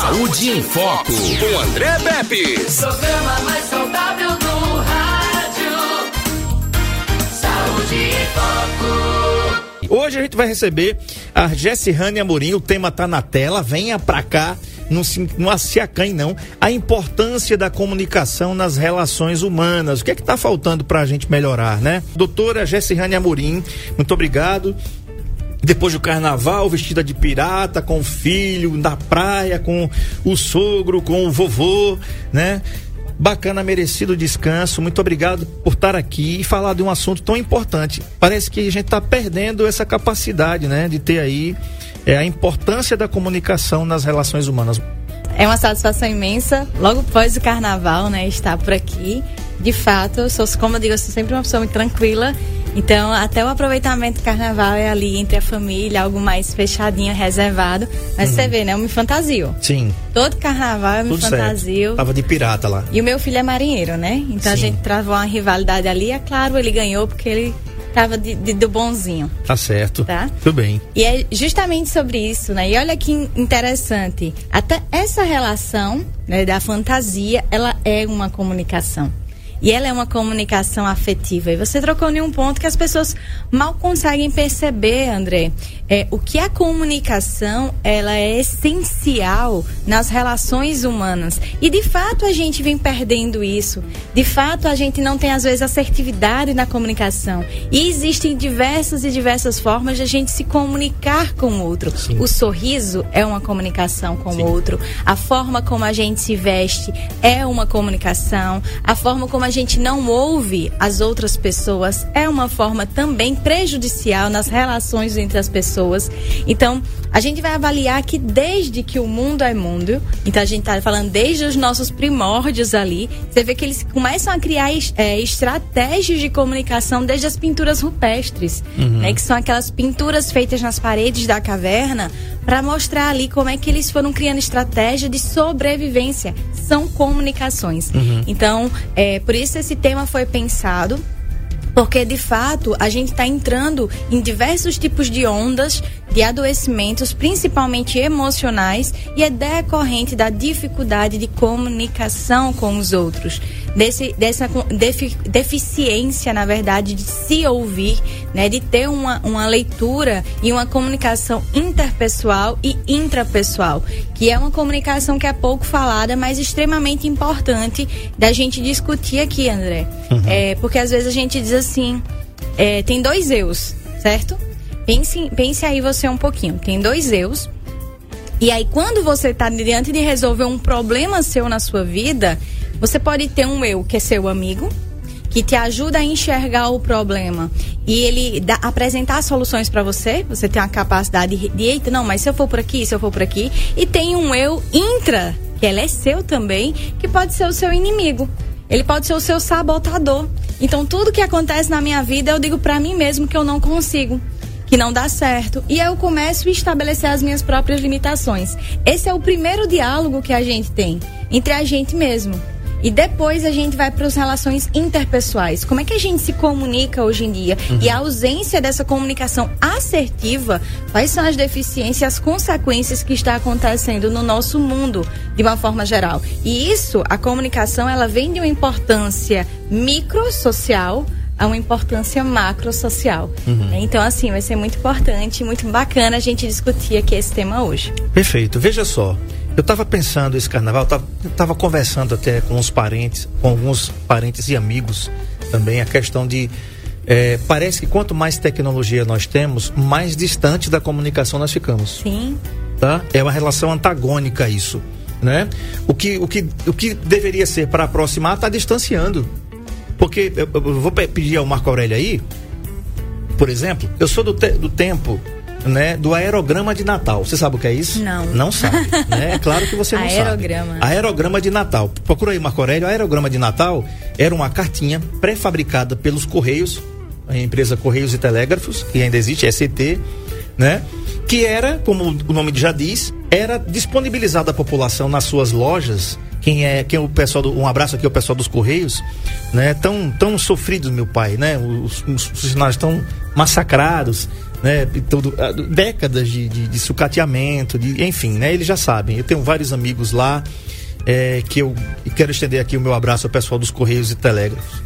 Saúde em Foco, com André Pepe. Programa mais saudável do rádio. Saúde em Foco. Hoje a gente vai receber a Jessihane Amorim, o tema tá na tela, venha pra cá. Não se, não se acanhe, não. A importância da comunicação nas relações humanas. O que é que tá faltando pra gente melhorar, né? Doutora Jessihane Amorim, muito obrigado. Depois do carnaval, vestida de pirata, com o filho, na praia, com o sogro, com o vovô, né? Bacana, merecido descanso. Muito obrigado por estar aqui e falar de um assunto tão importante. Parece que a gente está perdendo essa capacidade, né? De ter aí é, a importância da comunicação nas relações humanas. É uma satisfação imensa, logo após o carnaval, né, estar por aqui. De fato, eu sou, como eu digo, eu sou sempre uma pessoa muito tranquila. Então, até o aproveitamento do carnaval é ali entre a família, algo mais fechadinho, reservado. Mas você vê, né? Eu me fantasio. Sim, Todo carnaval eu me tudo fantasio. certo. Tava de pirata lá. E o meu filho é marinheiro, né? Então a Sim. gente travou uma rivalidade ali. É claro, ele ganhou porque ele tava de, de- do bonzinho. Tá certo. Tá. Tudo bem. E é justamente sobre isso, né? E olha que in- interessante. Até essa relação né, da fantasia, ela é uma comunicação. E ela é uma comunicação afetiva. E você trocou em um ponto que as pessoas mal conseguem perceber, André. É, o que a comunicação, ela é essencial nas relações humanas. E de fato a gente vem perdendo isso. De fato a gente não tem às vezes assertividade na comunicação. E existem diversas e diversas formas de a gente se comunicar com o outro. Sim. O sorriso é uma comunicação com Sim. o outro. A forma como a gente se veste é uma comunicação. A forma como a gente não ouve as outras pessoas é uma forma também prejudicial nas relações entre as pessoas. Então, a gente vai avaliar que desde que o mundo é mundo, então a gente está falando desde os nossos primórdios ali, você vê que eles começam a criar é, estratégias de comunicação desde as pinturas rupestres, né, que são aquelas pinturas feitas nas paredes da caverna para mostrar ali como é que eles foram criando estratégia de sobrevivência. São comunicações. Então, é, por isso esse tema foi pensado porque de fato a gente está entrando em diversos tipos de ondas de adoecimentos, principalmente emocionais, e é decorrente da dificuldade de comunicação com os outros, desse, dessa defi- deficiência, na verdade, de se ouvir, né, de ter uma, uma leitura e uma comunicação interpessoal e intrapessoal, que é uma comunicação que é pouco falada, mas extremamente importante da gente discutir aqui, André. É, porque às vezes a gente diz assim, é, tem dois eus, certo? Pense, pense aí você um pouquinho. Tem dois eus. E aí, quando você está diante de resolver um problema seu na sua vida, você pode ter um eu que é seu amigo, que te ajuda a enxergar o problema e ele dá, apresentar soluções para você. Você tem a capacidade de, de, eita, não, mas se eu for por aqui, se eu for por aqui. E tem um eu intra, que ele é seu também, que pode ser o seu inimigo. Ele pode ser o seu sabotador. Então, tudo que acontece na minha vida, eu digo para mim mesmo que eu não consigo que não dá certo. E eu começo a estabelecer as minhas próprias limitações. Esse é o primeiro diálogo que a gente tem entre a gente mesmo. E depois a gente vai para as relações interpessoais. Como é que a gente se comunica hoje em dia? E a ausência dessa comunicação assertiva, quais são as deficiências e as consequências que está acontecendo no nosso mundo de uma forma geral? E isso, a comunicação, ela vem de uma importância microsocial a uma importância macrosocial. Né? Então, assim, vai ser muito importante, muito bacana a gente discutir aqui esse tema hoje. Perfeito. Veja só, eu estava pensando esse carnaval, tava, tava conversando até com os parentes, com alguns parentes e amigos também, a questão de. eh, parece que quanto mais tecnologia nós temos, mais distante da comunicação nós ficamos. Sim, Tá? É uma relação antagônica isso. Né? O, que, o, que, o que deveria ser para aproximar está distanciando. Porque eu, eu vou pe- pedir ao Marco Aurélio aí, por exemplo, eu sou do, te- do tempo né, do aerograma de Natal. Você sabe o que é isso? Não. Não sabe. né? É claro que você não Aerograma. sabe. Aerograma de Natal. Procura aí, Marco Aurélio. Aerograma de Natal era uma cartinha pré-fabricada pelos Correios, a empresa Correios e Telégrafos, que ainda existe, SET, né? Que era, como o nome já diz, era disponibilizada à população nas suas lojas. Quem é, quem é o pessoal do, um abraço aqui ao pessoal dos Correios, né? Tão, tão sofridos, meu pai, né? Os, os funcionários tão massacrados, né? Todo, ah, décadas de, de, de sucateamento, de, enfim, né? Eles já sabem. Eu tenho vários amigos lá é, que eu quero estender aqui o meu abraço ao pessoal dos Correios e Telégrafos.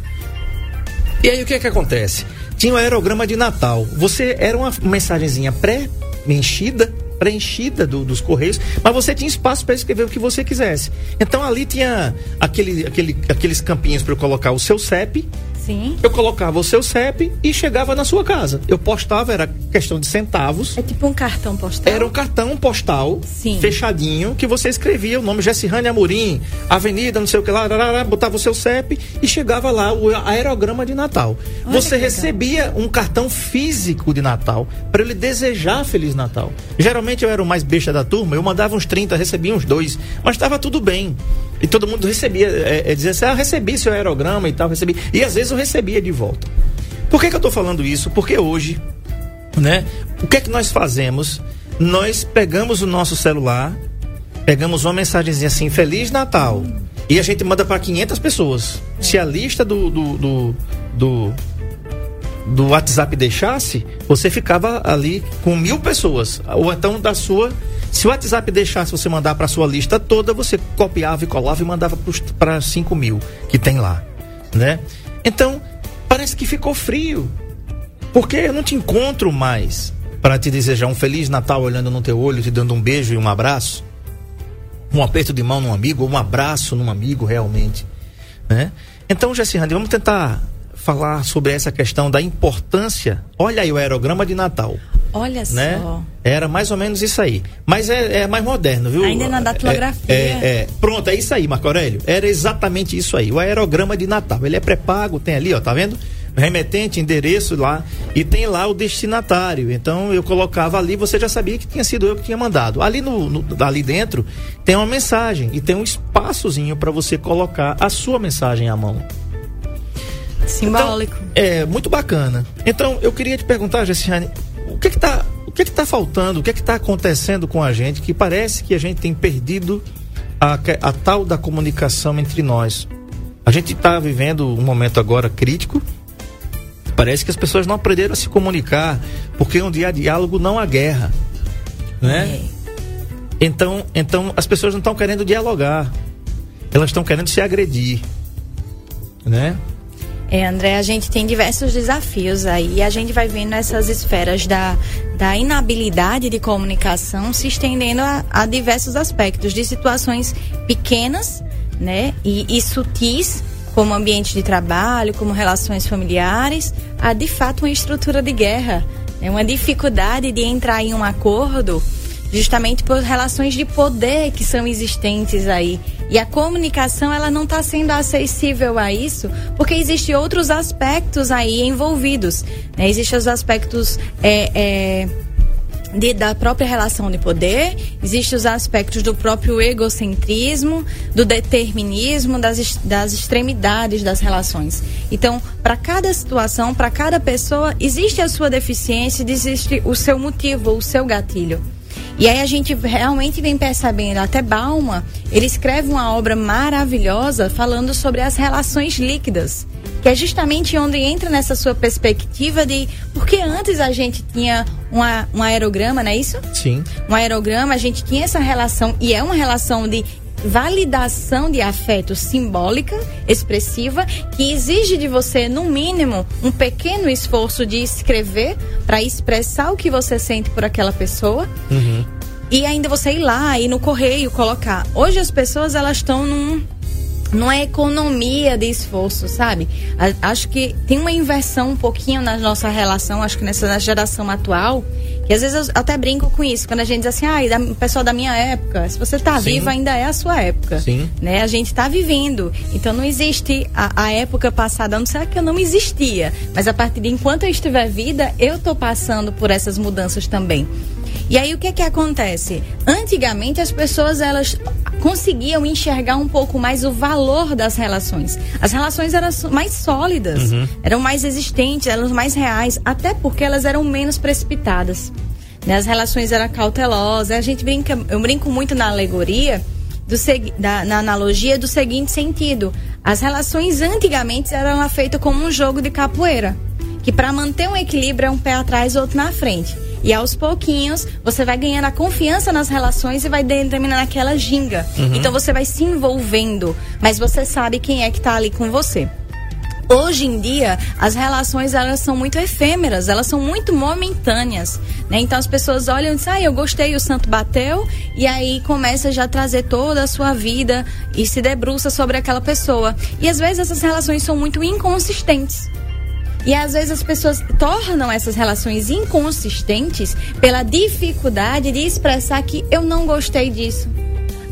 E aí o que é que acontece? Tinha o aerograma de Natal. Você era uma mensagenzinha pré-enchida, preenchida do, dos correios, mas você tinha espaço para escrever o que você quisesse. Então ali tinha aquele, aquele, aqueles campinhos para colocar o seu CEP Sim. Eu colocava o seu CEP e chegava na sua casa. Eu postava, era questão de centavos. É tipo um cartão postal? Era um cartão postal, Sim. fechadinho, que você escrevia o nome Jessirane Amorim, Avenida, não sei o que lá, botava o seu CEP e chegava lá o aerograma de Natal. Olha você recebia um cartão físico de Natal para ele desejar Feliz Natal. Geralmente eu era o mais besta da turma, eu mandava uns 30, recebia uns dois, mas estava tudo bem. E todo mundo recebia, é, é, dizia assim, ah, recebi seu aerograma e tal, recebi. E às vezes eu recebia de volta. Por que, que eu estou falando isso? Porque hoje, né, o que é que nós fazemos? Nós pegamos o nosso celular, pegamos uma mensagenzinha assim, Feliz Natal, e a gente manda para 500 pessoas. Se a lista do, do, do, do do WhatsApp deixasse, você ficava ali com mil pessoas. Ou então da sua. Se o WhatsApp deixasse você mandar para sua lista toda, você copiava e colava e mandava para 5 mil que tem lá. Né? Então, parece que ficou frio. Porque eu não te encontro mais para te desejar um Feliz Natal olhando no teu olho, te dando um beijo e um abraço. Um aperto de mão num amigo, ou um abraço num amigo realmente. Né? Então, Jessirane, vamos tentar falar sobre essa questão da importância. Olha aí o aerograma de Natal. Olha né? só. Era mais ou menos isso aí. Mas é, é mais moderno, viu? Ainda na datilografia. É, é, é. Pronto, é isso aí, Marco Aurélio. Era exatamente isso aí. O aerograma de Natal. Ele é pré-pago, tem ali, ó, tá vendo? Remetente, endereço lá. E tem lá o destinatário. Então eu colocava ali, você já sabia que tinha sido eu que tinha mandado. Ali, no, no ali dentro tem uma mensagem e tem um espaçozinho para você colocar a sua mensagem à mão. Simbólico. Então, é, muito bacana. Então, eu queria te perguntar, Jessiane, o que está o que está faltando, o que está acontecendo com a gente que parece que a gente tem perdido a, a tal da comunicação entre nós. A gente está vivendo um momento agora crítico. Parece que as pessoas não aprenderam a se comunicar, porque onde há diálogo não há guerra, né? É. Então, então as pessoas não estão querendo dialogar, elas estão querendo se agredir, né? É, André, a gente tem diversos desafios aí. A gente vai vendo essas esferas da, da inabilidade de comunicação se estendendo a, a diversos aspectos, de situações pequenas, né, e, e sutis, como ambiente de trabalho, como relações familiares, a de fato uma estrutura de guerra, né, uma dificuldade de entrar em um acordo justamente por relações de poder que são existentes aí. E a comunicação ela não está sendo acessível a isso, porque existem outros aspectos aí envolvidos. Né? Existem os aspectos é, é, de, da própria relação de poder, existem os aspectos do próprio egocentrismo, do determinismo, das, das extremidades das relações. Então, para cada situação, para cada pessoa, existe a sua deficiência, existe o seu motivo, o seu gatilho. E aí a gente realmente vem percebendo, até Balma, ele escreve uma obra maravilhosa falando sobre as relações líquidas, que é justamente onde entra nessa sua perspectiva de porque antes a gente tinha uma, um aerograma, não é isso? Sim. Um aerograma, a gente tinha essa relação e é uma relação de validação de afeto simbólica, expressiva, que exige de você, no mínimo, um pequeno esforço de escrever para expressar o que você sente por aquela pessoa. Uhum. E ainda você ir lá e no correio colocar. Hoje as pessoas elas estão num numa economia de esforço, sabe? A, acho que tem uma inversão um pouquinho na nossa relação, acho que nessa geração atual, que às vezes eu até brinco com isso, quando a gente diz assim, ah, o pessoal da minha época, se você está vivo, ainda é a sua época. Sim. Né? A gente está vivendo. Então não existe a, a, época passada, não sei que eu não existia, mas a partir de enquanto eu estiver vida, eu estou passando por essas mudanças também. E aí o que que acontece? Antigamente as pessoas elas conseguiam enxergar um pouco mais o valor das relações. As relações eram mais sólidas, Uhum. eram mais existentes, eram mais reais, até porque elas eram menos precipitadas. Né? As relações eram cautelosas. A gente brinca, eu brinco muito na alegoria do da, na analogia do seguinte sentido: as relações antigamente eram feitas como um jogo de capoeira. que para manter um equilíbrio é um pé atrás, outro na frente. E aos pouquinhos, você vai ganhando a confiança nas relações e vai determinando aquela ginga. Uhum. Então você vai se envolvendo, mas você sabe quem é que tá ali com você. Hoje em dia, as relações elas são muito efêmeras, elas são muito momentâneas, né? Então as pessoas olham e dizem, ah, eu gostei, o santo bateu, e aí começa já a trazer toda a sua vida e se debruça sobre aquela pessoa. E às vezes essas relações são muito inconsistentes. E às vezes as pessoas tornam essas relações inconsistentes pela dificuldade de expressar que eu não gostei disso.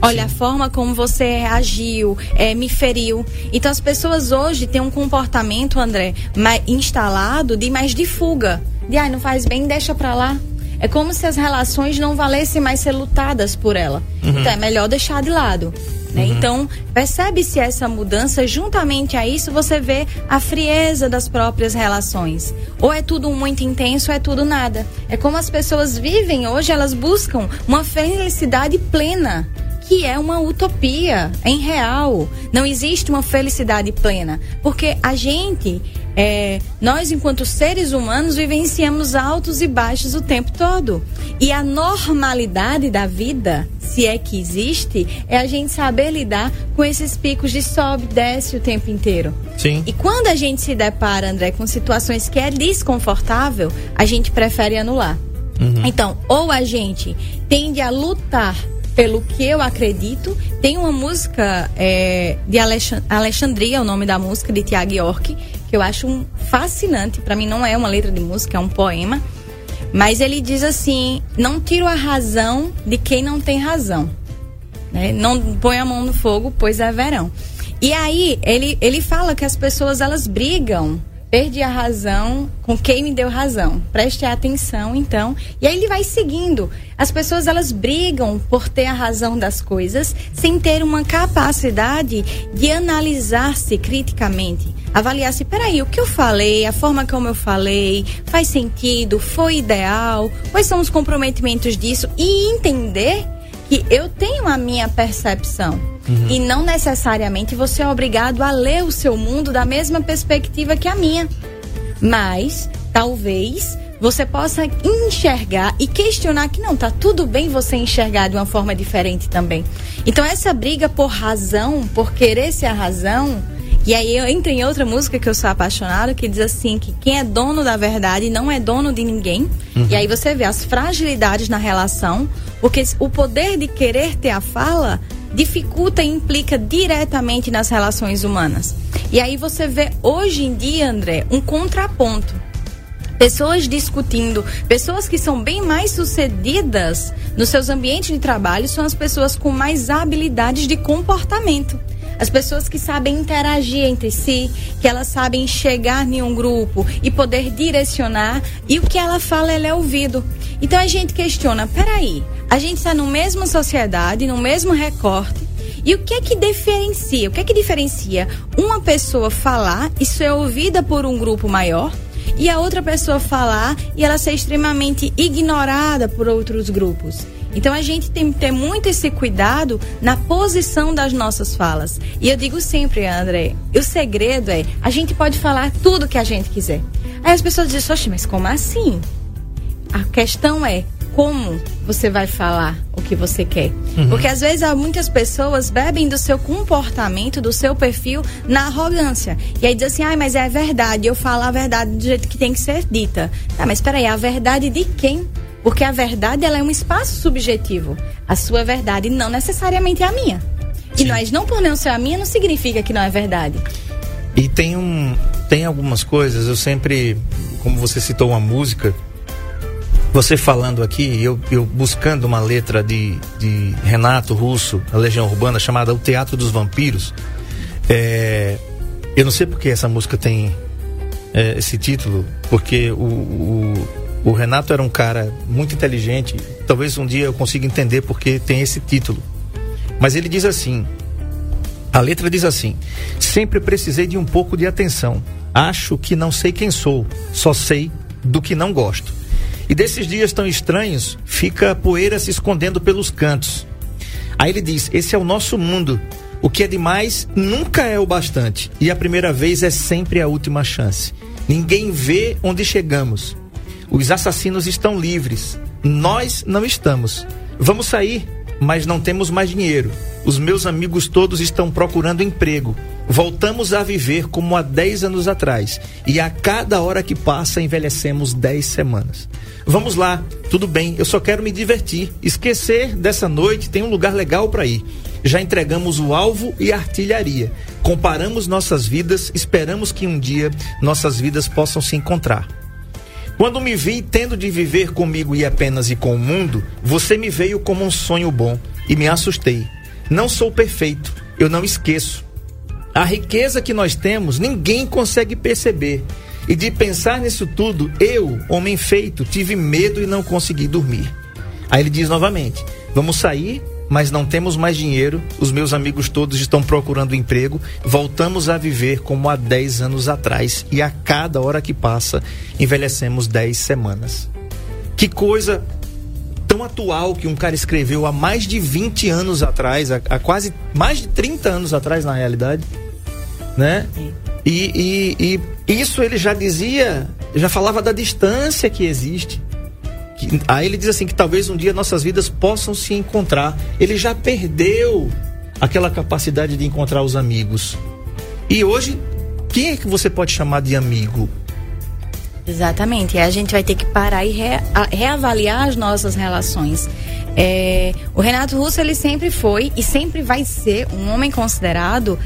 Olha, a forma como você reagiu, é, me feriu. Então as pessoas hoje têm um comportamento, André, mais instalado de mais de fuga. De ai, não faz bem, deixa pra lá. É como se as relações não valessem mais ser lutadas por ela. Então é melhor deixar de lado. né? Então, percebe-se essa mudança, juntamente a isso você vê a frieza das próprias relações. Ou é tudo muito intenso, ou é tudo nada. É como as pessoas vivem hoje, elas buscam uma felicidade plena que é uma utopia, é irreal. Não existe uma felicidade plena. Porque a gente, é, nós enquanto seres humanos, vivenciamos altos e baixos o tempo todo. E a normalidade da vida, se é que existe, é a gente saber lidar com esses picos de sobe e desce o tempo inteiro. Sim. E quando a gente se depara, André, com situações que é desconfortável, a gente prefere anular. Então, ou a gente tende a lutar pelo que eu acredito. Tem uma música é, de Alexan- Alexandria, o nome da música, de Tiago York, que eu acho um fascinante. Para mim não é uma letra de música, é um poema. Mas ele diz assim: não tiro a razão de quem não tem razão. Né? Não põe a mão no fogo, pois é verão. E aí ele, ele fala que as pessoas elas brigam. Perdi a razão com quem me deu razão. Preste atenção, então. E aí ele vai seguindo. As pessoas elas brigam por ter a razão das coisas sem ter uma capacidade de analisar-se criticamente. Avaliar se, peraí, o que eu falei, a forma como eu falei, faz sentido, foi ideal, quais são os comprometimentos disso e entender que eu tenho a minha percepção. E não necessariamente você é obrigado a ler o seu mundo da mesma perspectiva que a minha. Mas, talvez, você possa enxergar e questionar que não, tá tudo bem você enxergar de uma forma diferente também. Então, essa briga por razão, por querer ser a razão. E aí eu entro em outra música que eu sou apaixonada, que diz assim, que quem é dono da verdade não é dono de ninguém. E aí você vê as fragilidades na relação, porque o poder de querer ter a fala dificulta e implica diretamente nas relações humanas. E aí você vê hoje em dia, André, um contraponto. Pessoas discutindo, pessoas que são bem mais sucedidas nos seus ambientes de trabalho são as pessoas com mais habilidades de comportamento. As pessoas que sabem interagir entre si, que elas sabem chegar em um grupo e poder direcionar, e o que ela fala, ela é ouvido. Então a gente questiona, peraí, a gente está na mesma sociedade, no mesmo recorte, e o que é que diferencia? O que é que diferencia uma pessoa falar e ser ouvida por um grupo maior e a outra pessoa falar e ela ser extremamente ignorada por outros grupos? Então a gente tem que ter muito esse cuidado na posição das nossas falas. E eu digo sempre, André, o segredo é a gente pode falar tudo que a gente quiser. Aí as pessoas dizem, oxe, mas como assim? A questão é como você vai falar o que você quer. Porque às vezes há muitas pessoas bebem do seu comportamento, do seu perfil na arrogância. E aí diz assim, ai, mas é verdade, eu falo a verdade do jeito que tem que ser dita. Tá, mas peraí, a verdade de quem? Porque a verdade ela é um espaço subjetivo. A sua verdade não necessariamente é a minha. E nós não por não ser a minha não significa que não é verdade. E tem um. Tem algumas coisas, eu sempre. Como você citou uma música, você falando aqui, eu, eu buscando uma letra de, de Renato Russo, a Legião Urbana, chamada O Teatro dos Vampiros. É, eu não sei porque essa música tem é, esse título, porque o, o, o Renato era um cara muito inteligente. Talvez um dia eu consiga entender porque tem esse título. Mas ele diz assim: a letra diz assim: Sempre precisei de um pouco de atenção. Acho que não sei quem sou, só sei do que não gosto. E desses dias tão estranhos, fica poeira se escondendo pelos cantos. Aí ele diz: Esse é o nosso mundo. O que é demais nunca é o bastante. E a primeira vez é sempre a última chance. Ninguém vê onde chegamos. Os assassinos estão livres. Nós não estamos. Vamos sair, mas não temos mais dinheiro. Os meus amigos todos estão procurando emprego. Voltamos a viver como há 10 anos atrás. E a cada hora que passa, envelhecemos 10 semanas. Vamos lá, tudo bem, eu só quero me divertir. Esquecer dessa noite, tem um lugar legal para ir. Já entregamos o alvo e a artilharia. Comparamos nossas vidas, esperamos que um dia nossas vidas possam se encontrar. Quando me vi tendo de viver comigo e apenas e com o mundo, você me veio como um sonho bom e me assustei. Não sou perfeito, eu não esqueço. A riqueza que nós temos, ninguém consegue perceber. E de pensar nisso tudo, eu, homem feito, tive medo e não consegui dormir. Aí ele diz novamente: Vamos sair mas não temos mais dinheiro, os meus amigos todos estão procurando emprego, voltamos a viver como há 10 anos atrás. E a cada hora que passa envelhecemos 10 semanas. Que coisa tão atual que um cara escreveu há mais de 20 anos atrás, há, quase mais de 30 anos atrás na realidade, né? E, e, e isso ele já dizia, já falava da distância que existe que, aí ele diz assim que talvez um dia nossas vidas possam se encontrar. Ele já perdeu aquela capacidade de encontrar os amigos. E hoje, quem é que você pode chamar de amigo? Exatamente. E a gente vai ter que parar e reavaliar as nossas relações. É, o Renato Russo ele sempre foi e sempre vai ser um homem considerado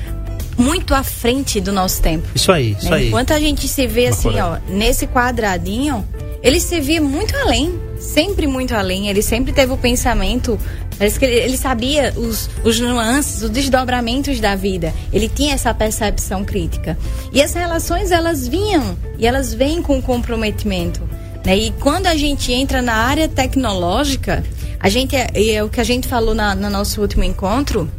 muito à frente do nosso tempo. Isso aí, isso né? aí. Enquanto a gente se vê assim, ó, nesse quadradinho, ele se via muito além, sempre muito além. Ele sempre teve o pensamento, parece que ele, ele sabia os, os nuances, os desdobramentos da vida. Ele tinha essa percepção crítica. E as relações, elas vinham e elas vêm com comprometimento. Né? E quando a gente entra na área tecnológica, a gente é, é o que a gente falou na, no nosso último encontro,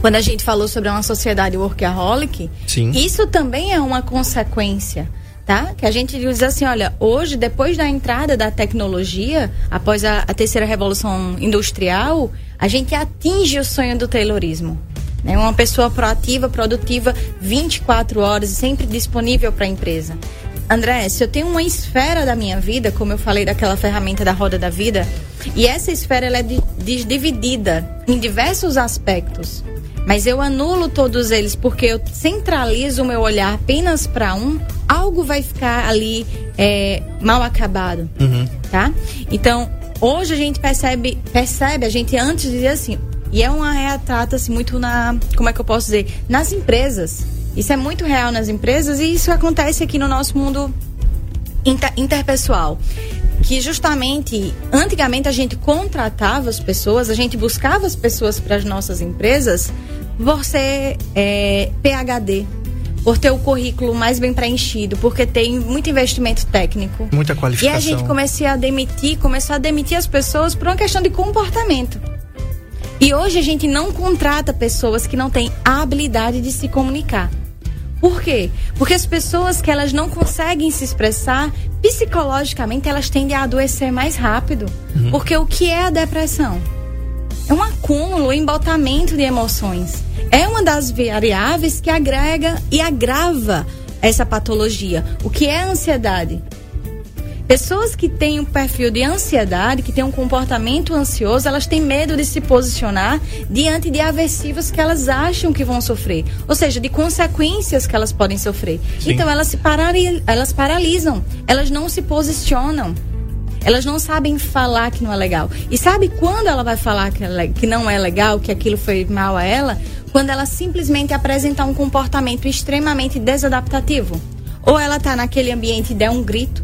quando a gente falou sobre uma sociedade workaholic, Sim. isso também é uma consequência tá? Que a gente diz assim, olha, hoje, depois da entrada da tecnologia, após a, a terceira revolução industrial, a gente atinge o sonho do Taylorismo. Né? Uma pessoa proativa, produtiva, 24 horas, sempre disponível para a empresa. André, se eu tenho uma esfera da minha vida, como eu falei daquela ferramenta da roda da vida, e essa esfera ela é dividida em diversos aspectos, mas eu anulo todos eles porque eu centralizo o meu olhar apenas para um, algo vai ficar ali é, mal acabado, Uhum. tá? Então, hoje a gente percebe, percebe, a gente antes dizia assim, e é uma retrata assim muito na, como é que eu posso dizer, nas empresas. Isso é muito real nas empresas e isso acontece aqui no nosso mundo inter, interpessoal. Que justamente, antigamente a gente contratava as pessoas, a gente buscava as pessoas para as nossas empresas por ser é, PHD, por ter o currículo mais bem preenchido, porque tem muito investimento técnico. Muita E qualificação. a gente começou a demitir, começou a demitir as pessoas por uma questão de comportamento. E hoje a gente não contrata pessoas que não têm a habilidade de se comunicar. Por quê? Porque as pessoas que elas não conseguem se expressar, psicologicamente elas tendem a adoecer mais rápido. Porque o que é a depressão? É um acúmulo, um embotamento de emoções. É uma das variáveis que agrega e agrava essa patologia. O que é a ansiedade? Pessoas que têm um perfil de ansiedade, que têm um comportamento ansioso, elas têm medo de se posicionar diante de aversivos que elas acham que vão sofrer, ou seja, de consequências que elas podem sofrer. Sim. Então elas se parali- elas paralisam, elas não se posicionam. Elas não sabem falar que não é legal. E sabe quando ela vai falar que, é le- que não é legal, que aquilo foi mal a ela? Quando ela simplesmente apresentar um comportamento extremamente desadaptativo. Ou ela tá naquele ambiente e der um grito,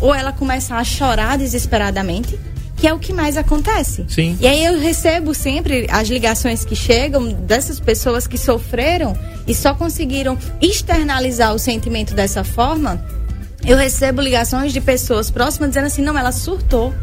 ou ela começa a chorar desesperadamente, que é o que mais acontece. Sim. E aí eu recebo sempre as ligações que chegam dessas pessoas que sofreram e só conseguiram externalizar o sentimento dessa forma. Eu recebo ligações de pessoas próximas dizendo assim: não, ela surtou.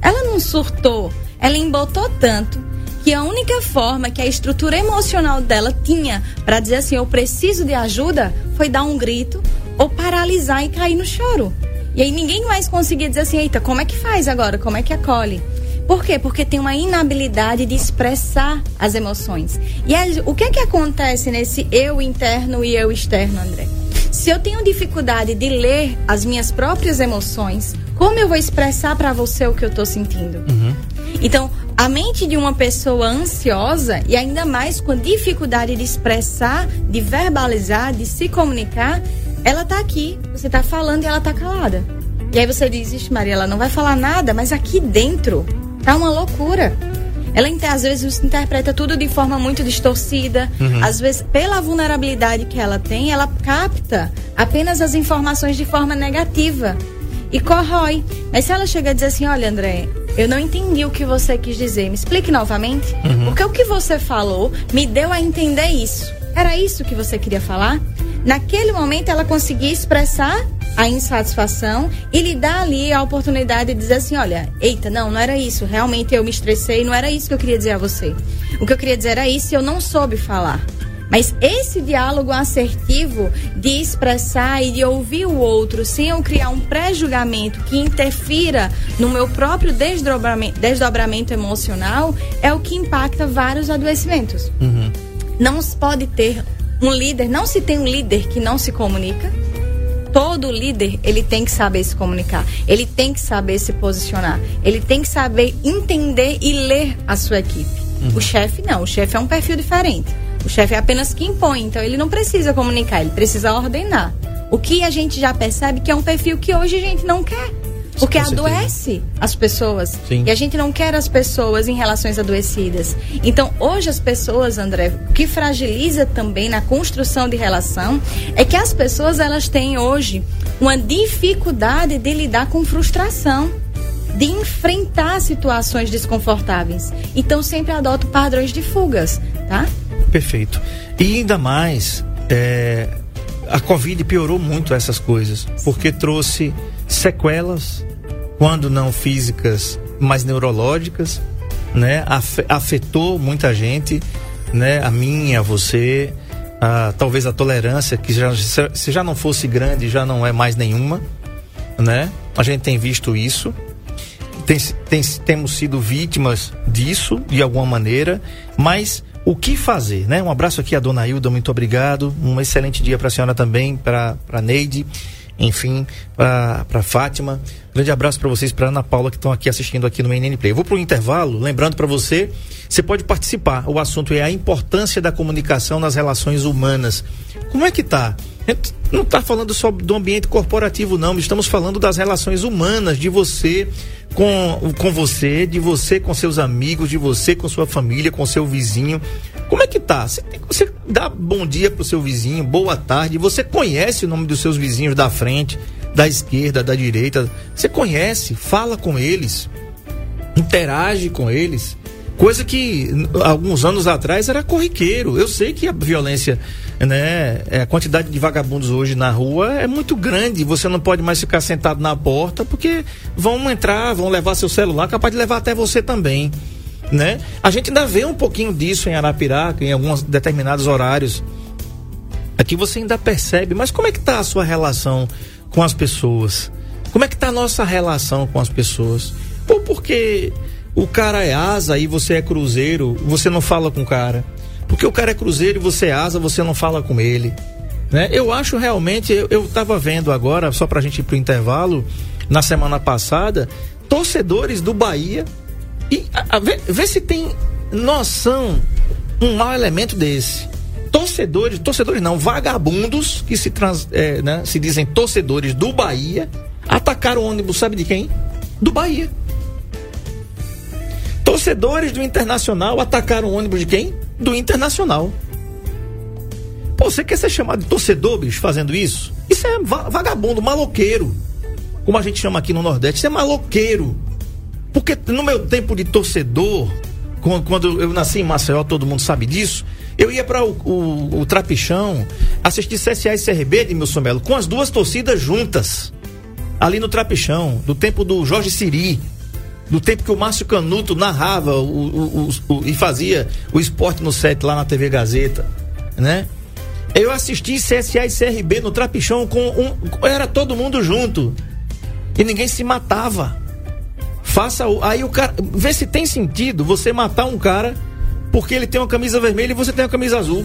Ela não surtou, ela embotou tanto que a única forma que a estrutura emocional dela tinha para dizer assim: eu preciso de ajuda, foi dar um grito ou paralisar e cair no choro. E aí ninguém mais conseguia dizer assim: eita, como é que faz agora? Como é que acolhe? Por quê? Porque tem uma inabilidade de expressar as emoções. E aí, o que é que acontece nesse eu interno e eu externo, André? Se eu tenho dificuldade de ler as minhas próprias emoções, como eu vou expressar para você o que eu estou sentindo? Uhum. Então, a mente de uma pessoa ansiosa e ainda mais com dificuldade de expressar, de verbalizar, de se comunicar, ela tá aqui, você tá falando e ela tá calada. E aí você diz, Ixi, Maria, ela não vai falar nada, mas aqui dentro tá uma loucura. Ela às vezes interpreta tudo de forma muito distorcida. Uhum. Às vezes, pela vulnerabilidade que ela tem, ela capta apenas as informações de forma negativa e corrói. Mas se ela chega a dizer assim, olha, André, eu não entendi o que você quis dizer. Me explique novamente. Uhum. Porque o que você falou me deu a entender isso. Era isso que você queria falar? Naquele momento ela conseguia expressar a insatisfação e lhe dar ali a oportunidade de dizer assim, olha, eita, não, não era isso, realmente eu me estressei, não era isso que eu queria dizer a você. O que eu queria dizer era isso e eu não soube falar. Mas esse diálogo assertivo de expressar e de ouvir o outro sem eu criar um pré-julgamento que interfira no meu próprio desdobramento, desdobramento emocional é o que impacta vários adoecimentos. Uhum. Não se pode ter um líder, não se tem um líder que não se comunica. Todo líder, ele tem que saber se comunicar, ele tem que saber se posicionar, ele tem que saber entender e ler a sua equipe. Uhum. O chefe não, o chefe é um perfil diferente. O chefe é apenas que impõe, então ele não precisa comunicar, ele precisa ordenar. O que a gente já percebe que é um perfil que hoje a gente não quer. Porque adoece as pessoas. Sim. E a gente não quer as pessoas em relações adoecidas. Então, hoje as pessoas, André, o que fragiliza também na construção de relação é que as pessoas elas têm hoje uma dificuldade de lidar com frustração de enfrentar situações desconfortáveis. Então sempre adotam padrões de fugas, tá? Perfeito. E ainda mais, é, a Covid piorou muito essas coisas, porque trouxe sequelas, quando não físicas, mas neurológicas, né? Afetou muita gente, né? A minha, a você, a, talvez a tolerância, que já, se já não fosse grande, já não é mais nenhuma, né? A gente tem visto isso. Tem, tem, temos sido vítimas disso, de alguma maneira, mas o que fazer, né? Um abraço aqui a dona Hilda, muito obrigado. Um excelente dia para a senhora também, para a Neide, enfim, para Fátima. Grande abraço para vocês, para Ana Paula que estão aqui assistindo aqui no NN Play. Eu vou para o intervalo, lembrando para você, você pode participar. O assunto é a importância da comunicação nas relações humanas. Como é que tá? não está falando só do ambiente corporativo, não. Estamos falando das relações humanas, de você com, com você, de você com seus amigos, de você com sua família, com seu vizinho. Como é que tá? Você, você dá bom dia pro seu vizinho, boa tarde. Você conhece o nome dos seus vizinhos da frente, da esquerda, da direita. Você conhece, fala com eles, interage com eles. Coisa que alguns anos atrás era corriqueiro. Eu sei que a violência, né, é, a quantidade de vagabundos hoje na rua é muito grande. Você não pode mais ficar sentado na porta porque vão entrar, vão levar seu celular, capaz de levar até você também. Né? A gente ainda vê um pouquinho disso em Arapiraca, em alguns determinados horários. Aqui você ainda percebe, mas como é que está a sua relação com as pessoas? Como é que está a nossa relação com as pessoas? Ou porque o cara é asa e você é cruzeiro, você não fala com o cara. Porque o cara é cruzeiro e você é asa, você não fala com ele. Né? Eu acho realmente, eu, eu tava vendo agora, só pra gente ir pro intervalo, na semana passada, torcedores do Bahia. E a, a, vê, vê se tem noção um mau elemento desse. Torcedores, torcedores não, vagabundos que se, trans, é, né, se dizem torcedores do Bahia, atacaram o ônibus, sabe de quem? Do Bahia. Torcedores do Internacional atacaram o ônibus de quem? Do Internacional. Pô, você quer ser chamado de torcedor, bicho, fazendo isso? Isso é vagabundo, maloqueiro. Como a gente chama aqui no Nordeste, isso é maloqueiro. Porque no meu tempo de torcedor, quando eu nasci em Maceió, todo mundo sabe disso, eu ia para o, o, o, Trapichão assistir CSA e CRB de Milson Melo, com as duas torcidas juntas. Ali no Trapichão, do tempo do Jorge Siri, do tempo que o Márcio Canuto narrava o, o, o, e fazia o esporte no set lá na TV Gazeta, né? Eu assisti CSA e CRB no Trapichão com um. Era todo mundo junto. E ninguém se matava. Faça o. Aí o cara. Vê se tem sentido você matar um cara porque ele tem uma camisa vermelha e você tem uma camisa azul.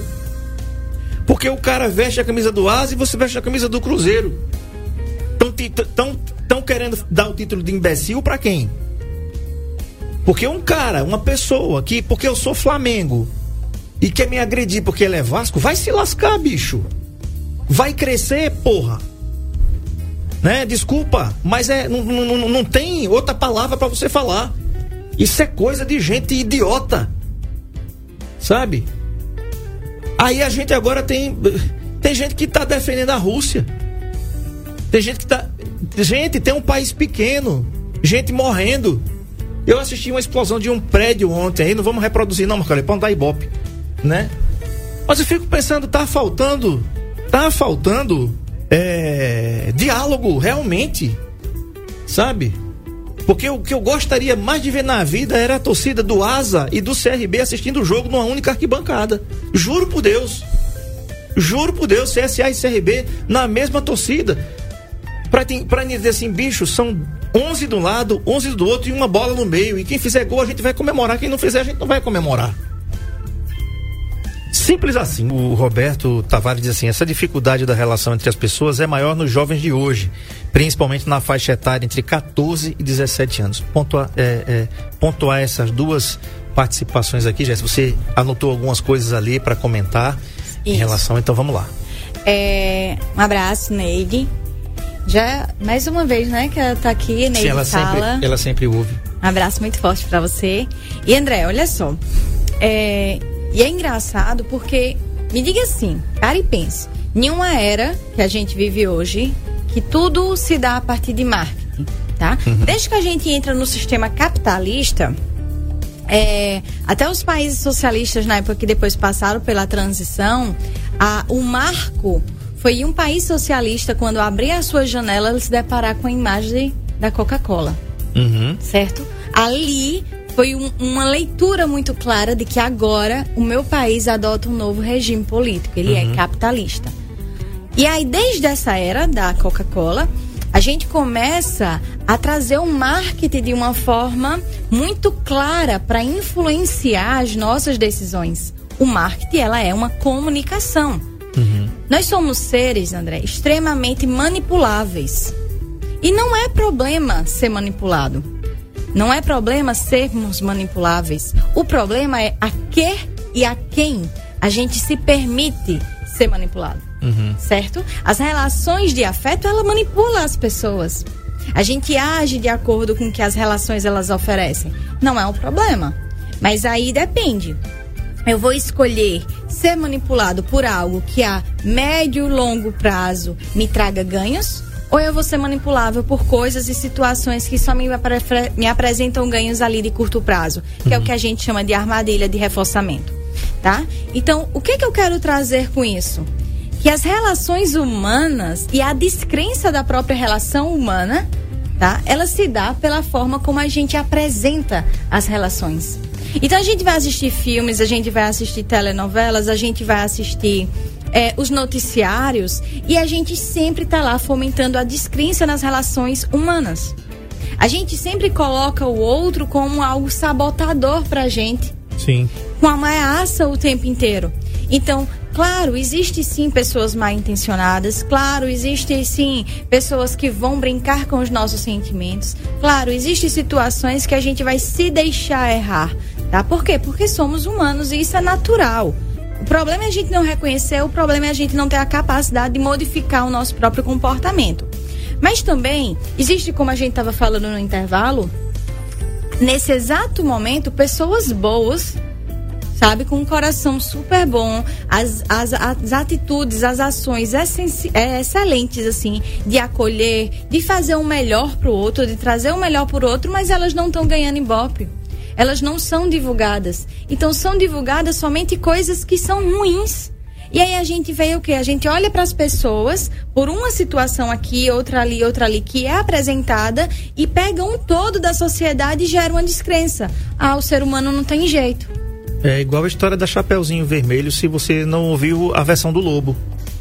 Porque o cara veste a camisa do Asa e você veste a camisa do Cruzeiro. Estão tão querendo dar o título de imbecil para quem? Porque um cara, uma pessoa que, porque eu sou Flamengo e quer me agredir porque ele é Vasco, vai se lascar, bicho. Vai crescer, porra. Né? Desculpa, mas é não, não, não tem outra palavra para você falar. Isso é coisa de gente idiota. Sabe? Aí a gente agora tem tem gente que tá defendendo a Rússia. Tem gente que tá gente, tem um país pequeno, gente morrendo. Eu assisti uma explosão de um prédio ontem, aí não vamos reproduzir não, Marcelo, para não dar ibope, né? Mas eu fico pensando, tá faltando, tá faltando é, diálogo realmente, sabe? Porque o que eu gostaria mais de ver na vida era a torcida do Asa e do CRB assistindo o jogo numa única arquibancada. Juro por Deus. Juro por Deus, CSA e CRB na mesma torcida. Pra, pra dizer assim, bicho, são 11 de um lado, 11 do outro e uma bola no meio. E quem fizer gol a gente vai comemorar, quem não fizer a gente não vai comemorar. Simples assim. O Roberto Tavares diz assim: essa dificuldade da relação entre as pessoas é maior nos jovens de hoje, principalmente na faixa etária entre 14 e 17 anos. Pontuar, é, é, pontuar essas duas participações aqui, Jéssica. Você anotou algumas coisas ali para comentar Isso. em relação, então vamos lá. É, um abraço, Neide. Já mais uma vez, né, que ela tá aqui, Neide Sim, ela fala. Sempre, ela sempre ouve. Um abraço muito forte para você. E André, olha só. É, e é engraçado porque, me diga assim, cara e pense, nenhuma era que a gente vive hoje que tudo se dá a partir de marketing, tá? Uhum. Desde que a gente entra no sistema capitalista, é, até os países socialistas na época que depois passaram pela transição, a, o marco foi um país socialista quando abrir a sua janela se deparar com a imagem da Coca-Cola, uhum. certo? Ali foi um, uma leitura muito clara de que agora o meu país adota um novo regime político. Ele é uhum. é capitalista. E aí, desde essa era da Coca-Cola, a gente começa a trazer o marketing de uma forma muito clara para influenciar as nossas decisões. O marketing, ela é uma comunicação. Uhum. Nós somos seres, André, extremamente manipuláveis. E não é problema ser manipulado. Não é problema sermos manipuláveis. O problema é a que e a quem a gente se permite ser manipulado. Uhum. Certo? As relações de afeto, ela manipula as pessoas. A gente age de acordo com o que as relações elas oferecem. Não é um problema. Mas aí depende. Eu vou escolher ser manipulado por algo que a médio e longo prazo me traga ganhos ou eu vou ser manipulável por coisas e situações que só me, me apresentam ganhos ali de curto prazo, que uhum. é o que a gente chama de armadilha de reforçamento, tá? Então, o que que eu quero trazer com isso? Que as relações humanas e a descrença da própria relação humana, tá? Ela se dá pela forma como a gente apresenta as relações. Então a gente vai assistir filmes, a gente vai assistir telenovelas, a gente vai assistir é, os noticiários e a gente sempre está lá fomentando a descrença nas relações humanas. A gente sempre coloca o outro como algo sabotador para a gente. Sim. Com ameaça o tempo inteiro. Então, claro, existe sim pessoas mal intencionadas, claro, existe sim pessoas que vão brincar com os nossos sentimentos, claro, existem situações que a gente vai se deixar errar, tá? Por quê? Porque somos humanos e isso é natural. O problema é a gente não reconhecer, o problema é a gente não ter a capacidade de modificar o nosso próprio comportamento. Mas também existe, como a gente estava falando no intervalo, nesse exato momento, pessoas boas, sabe, com um coração super bom, as, as, as atitudes, as ações é, excelentes, assim, de acolher, de fazer o um melhor para o outro, de trazer o um melhor para o outro, mas elas não estão ganhando ibope elas não são divulgadas. Então são divulgadas somente coisas que são ruins. E aí a gente vê o que? A gente olha para as pessoas por uma situação aqui, outra ali, outra ali, que é apresentada e pega um todo da sociedade e gera uma descrença. Ah, o ser humano não tem jeito. É igual a história da Chapeuzinho Vermelho, se você não ouviu a versão do Lobo.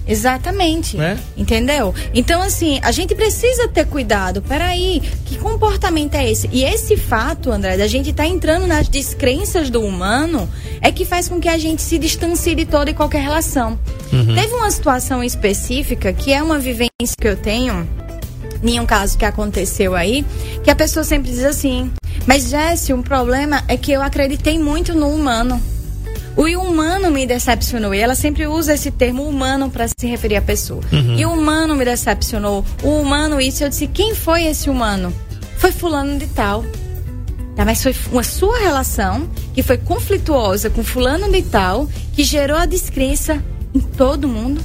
Exatamente. Né? Entendeu? Então, assim, a gente precisa ter cuidado. Peraí, que comportamento é esse? E esse fato, André, da gente estar tá entrando nas descrenças do humano, é que faz com que a gente se distancie de toda e qualquer relação. Uhum. Teve uma situação específica que é uma vivência que eu tenho, em um caso que aconteceu aí, que a pessoa sempre diz assim: Mas, Jesse, um problema é que eu acreditei muito no humano. O humano me decepcionou. E ela sempre usa esse termo humano para se referir à pessoa. E o humano me decepcionou. O humano isso. Eu disse, quem foi esse humano? Foi fulano de tal. Tá, mas foi uma sua relação que foi conflituosa com fulano de tal que gerou a descrença em todo mundo.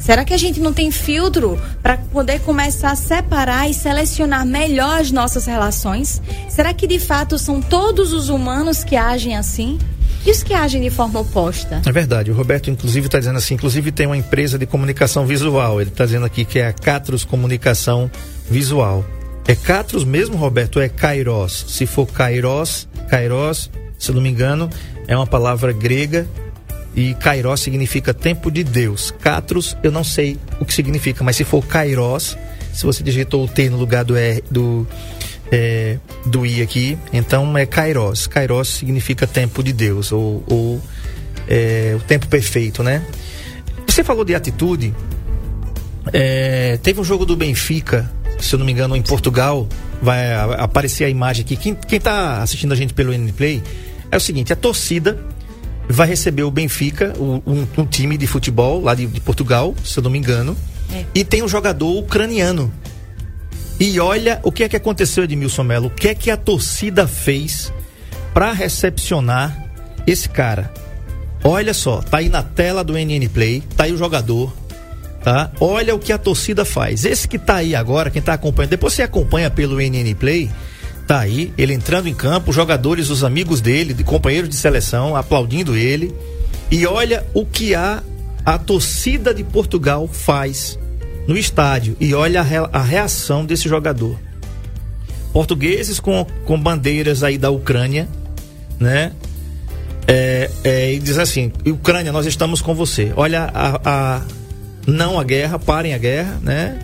Será que a gente não tem filtro para poder começar a separar e selecionar melhor as nossas relações? Será que de fato são todos os humanos que agem assim? E os que agem de forma oposta? É verdade. O Roberto, inclusive, está dizendo assim: inclusive tem uma empresa de comunicação visual. Ele está dizendo aqui que é a Catros Comunicação Visual. É Catros mesmo, Roberto? É Kairos? Se for Kairos, Kairos, se não me engano, é uma palavra grega e Kairos significa tempo de Deus. Catros, eu não sei o que significa, mas se for Kairos, se você digitou o T no lugar do R, do, é, do I aqui, então é Kairos. Kairos significa tempo de Deus, ou, ou é, o tempo perfeito, né? Você falou de atitude. É, teve um jogo do Benfica, se eu não me engano, em Portugal. Vai aparecer a imagem aqui. Quem, quem tá assistindo a gente pelo N-Play é o seguinte: a torcida vai receber o Benfica, o- um, um time de futebol lá de, de Portugal, se eu não me engano. É. E tem um jogador ucraniano. E olha o que é que aconteceu, Edmilson Melo. O que é que a torcida fez para recepcionar esse cara? Olha só, tá aí na tela do NN Play, tá aí o jogador, tá? Olha o que a torcida faz. Esse que tá aí agora, quem tá acompanhando, depois você acompanha pelo NN Play, tá aí, ele entrando em campo, os jogadores, os amigos dele, de companheiros de seleção, aplaudindo ele. E olha o que a, a torcida de Portugal faz no estádio. E olha a, re- a reação desse jogador. Portugueses com, com bandeiras aí da Ucrânia, né? É, é, e diz assim: Ucrânia, nós estamos com você. Olha a, a- não a guerra, parem a guerra, né?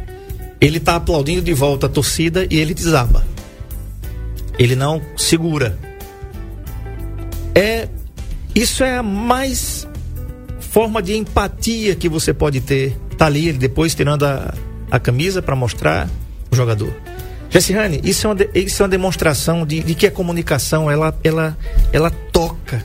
Ele tá aplaudindo de volta a torcida e ele desaba. Ele não segura. É isso é a mais forma de empatia que você pode ter. Tá ali ele depois tirando a, a camisa para mostrar o jogador. Jessihane, isso é uma, isso é uma demonstração de, de que a comunicação ela, ela, ela toca.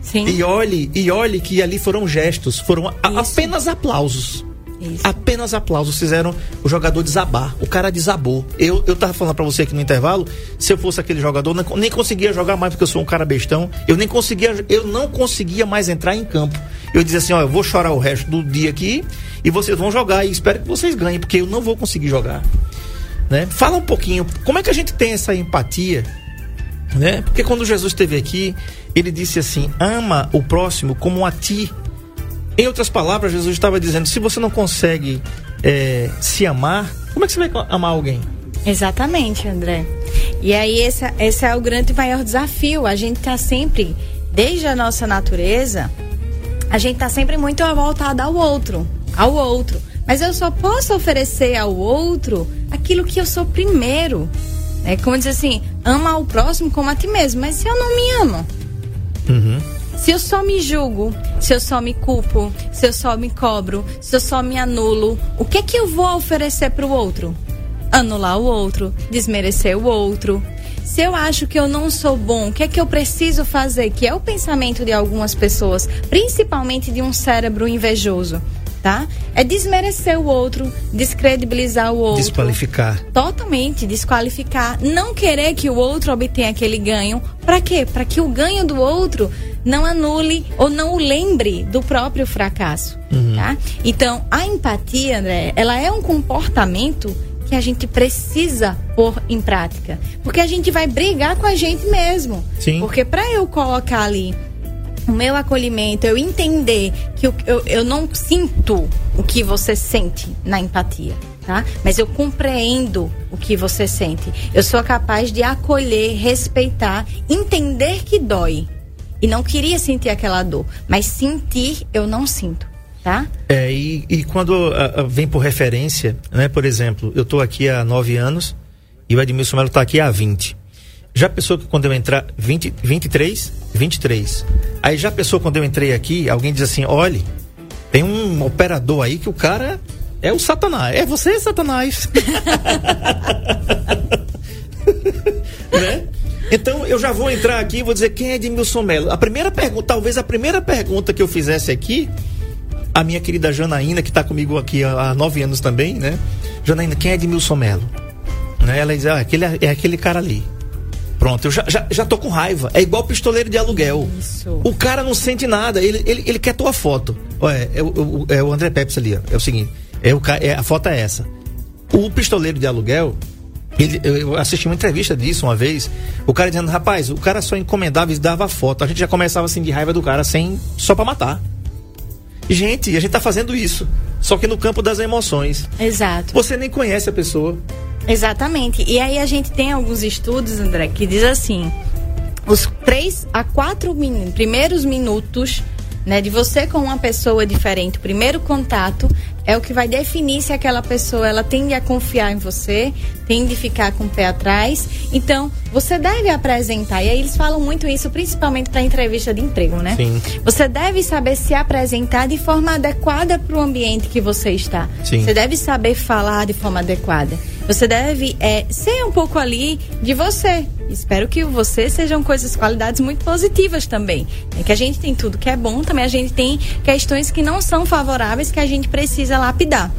Sim. E olhe, e olhe que ali foram gestos, foram a- apenas aplausos. Isso. Apenas aplausos fizeram o jogador desabar. O cara desabou. Eu, eu tava falando pra você aqui no intervalo, se eu fosse aquele jogador, não- nem conseguia jogar mais porque eu sou um cara bestão. Eu nem conseguia, eu não conseguia mais entrar em campo. Eu dizia assim, ó, eu vou chorar o resto do dia aqui e vocês vão jogar e espero que vocês ganhem, porque eu não vou conseguir jogar. Né? Fala um pouquinho, como é que a gente tem essa empatia né? Porque quando Jesus esteve aqui, ele disse assim: ama o próximo como a ti. Em outras palavras, Jesus estava dizendo: se você não consegue é, se amar, como é que você vai amar alguém? Exatamente, André. E aí esse, esse é o grande maior desafio. A gente tá sempre, desde a nossa natureza, a gente tá sempre muito voltado ao outro, ao outro. Mas eu só posso oferecer ao outro aquilo que eu sou primeiro. É como diz assim, ama ao próximo como a ti mesmo. Mas se eu não me amo, se eu só me julgo, se eu só me culpo, se eu só me cobro, se eu só me anulo, o que é que eu vou oferecer para o outro? Anular o outro, desmerecer o outro. Se eu acho que eu não sou bom, o que é que eu preciso fazer? Que é o pensamento de algumas pessoas, principalmente de um cérebro invejoso, tá? É desmerecer o outro, descredibilizar o outro Desqualificar. totalmente desqualificar, não querer que o outro obtenha aquele ganho. Para quê? Para que o ganho do outro não anule ou não o lembre do próprio fracasso, tá? Então, a empatia, André, ela é um comportamento que a gente precisa pôr em prática, porque a gente vai brigar com a gente mesmo. Sim. Porque para eu colocar ali o meu acolhimento, eu entender que eu, eu, eu não sinto o que você sente na empatia, tá? Mas eu compreendo o que você sente. Eu sou capaz de acolher, respeitar, entender que dói. E não queria sentir aquela dor, mas sentir eu não sinto. tá? É, e, e quando ah, ah, vem por referência, né? Por exemplo, eu estou aqui há nove anos e o Edmilson Melo está aqui há 20. Já pensou que quando eu entrar. 20, 23? 23. Aí já pensou quando eu entrei aqui, alguém diz assim: olhe, tem um operador aí que o cara é o Satanás. É você, Satanás. né? Então eu já vou entrar aqui e vou dizer quem é Edmilson Melo. A primeira pergunta, talvez a primeira pergunta que eu fizesse aqui, a minha querida Janaína, que está comigo aqui há nove anos também, né? Janaína, quem é Edmilson Melo? Né? Ela diz, ah, aquele, é aquele cara ali. Pronto, eu já, já, já tô com raiva. É igual pistoleiro de aluguel. Isso. O cara não sente nada, ele, ele, ele quer tua foto. Olha, é, o- é o André Pepsi ali, ó. É o seguinte, é o, é, a foto é essa. O pistoleiro de aluguel, ele, eu assisti uma entrevista disso uma vez, o cara dizendo, rapaz, o cara só encomendava e dava foto. A gente já começava assim de raiva do cara sem só pra matar. Gente, a gente tá fazendo isso. Só que no campo das emoções. Exato. Você nem conhece a pessoa. Exatamente. E aí a gente tem alguns estudos, André, que diz assim: os três a quatro min- primeiros minutos né, de você com uma pessoa diferente, o primeiro contato é o que vai definir se aquela pessoa ela tende a confiar em você, tende a ficar com o pé atrás. Então, você deve apresentar. E aí eles falam muito isso, principalmente para entrevista de emprego, né? Sim. Você deve saber se apresentar de forma adequada para o ambiente que você está. Sim. Você deve saber falar de forma adequada. Você deve é, ser um pouco ali de você. Espero que você sejam coisas, qualidades muito positivas também. É que a gente tem tudo que é bom, também a gente tem questões que não são favoráveis que a gente precisa lapidar.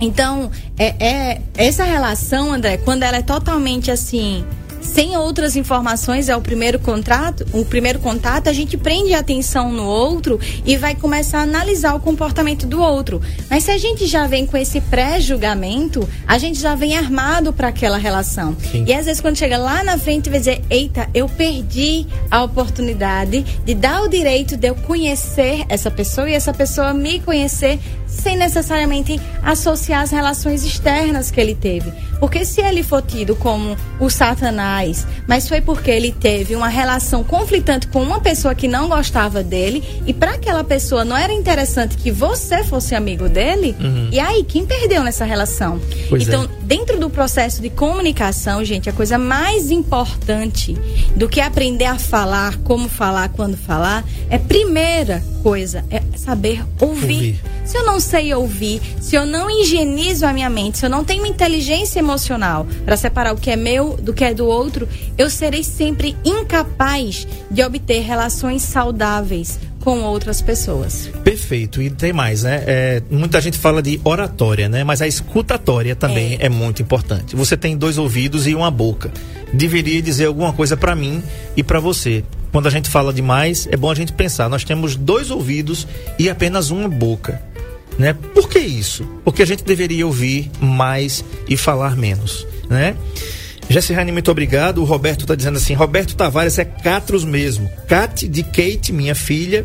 Então, é, é- essa relação, André, quando ela é totalmente assim, sem outras informações, é o primeiro contrato, o primeiro contato, a gente prende a atenção no outro e vai começar a analisar o comportamento do outro. Mas se a gente já vem com esse pré-julgamento, a gente já vem armado para aquela relação. Sim. E às vezes quando chega lá na frente vai dizer, eita, eu perdi a oportunidade de dar o direito de eu conhecer essa pessoa e essa pessoa me conhecer sem necessariamente associar as relações externas que ele teve. Porque se ele for tido como o Satanás, mas foi porque ele teve uma relação conflitante com uma pessoa que não gostava dele, e para aquela pessoa não era interessante que você fosse amigo dele, e aí, quem perdeu nessa relação? Pois então, é. dentro do processo de comunicação, gente, a coisa mais importante do que aprender a falar, como falar, quando falar, é primeira coisa, é saber ouvir. Ouvir. Se eu não sei ouvir, se eu não higienizo a minha mente, se eu não tenho inteligência emocional para separar o que é meu do que é do outro, eu serei sempre incapaz de obter relações saudáveis com outras pessoas. Perfeito. E tem mais, né? É, muita gente fala de oratória, né? Mas a escutatória também é. muito importante. Você tem dois ouvidos e uma boca. Deveria dizer alguma coisa para mim e para você. Quando a gente fala demais, é bom a gente pensar. Nós temos dois ouvidos e apenas uma boca. Né? Por que isso? Porque a gente deveria ouvir mais e falar menos, né? Jessirane, muito obrigado. O Roberto está dizendo assim: Roberto Tavares é Catros mesmo. Cat de Kate, minha filha.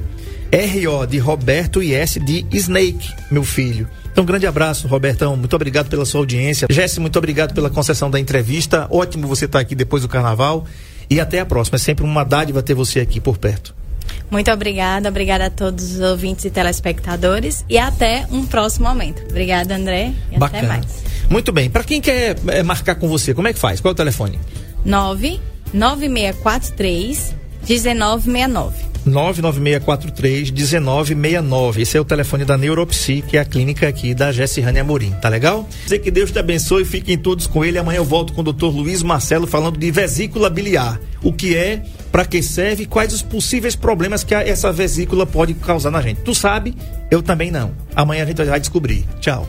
R.O. de Roberto e S de Snake, meu filho. Então, grande abraço, Robertão. Muito obrigado pela sua audiência. Jesse, muito obrigado pela concessão da entrevista. Ótimo você estar aqui depois do carnaval. E até a próxima. É sempre uma dádiva ter você aqui por perto. Muito obrigada, obrigada a todos os ouvintes e telespectadores e até um próximo momento. Obrigada, André, e Bacana. até mais. Muito bem. Para quem quer é, marcar com você, como é que faz? Qual é o telefone? 99643 1969. 99643-1969. Esse é o telefone da Neuropsi, que é a clínica aqui da Jessirane Amorim. Tá legal? Dizer que Deus te abençoe, fiquem todos com ele. Amanhã eu volto com o Dr. Luiz Marcelo falando de vesícula biliar. O que é, para que serve quais os possíveis problemas que essa vesícula pode causar na gente. Tu sabe? Eu também não. Amanhã a gente vai descobrir. Tchau.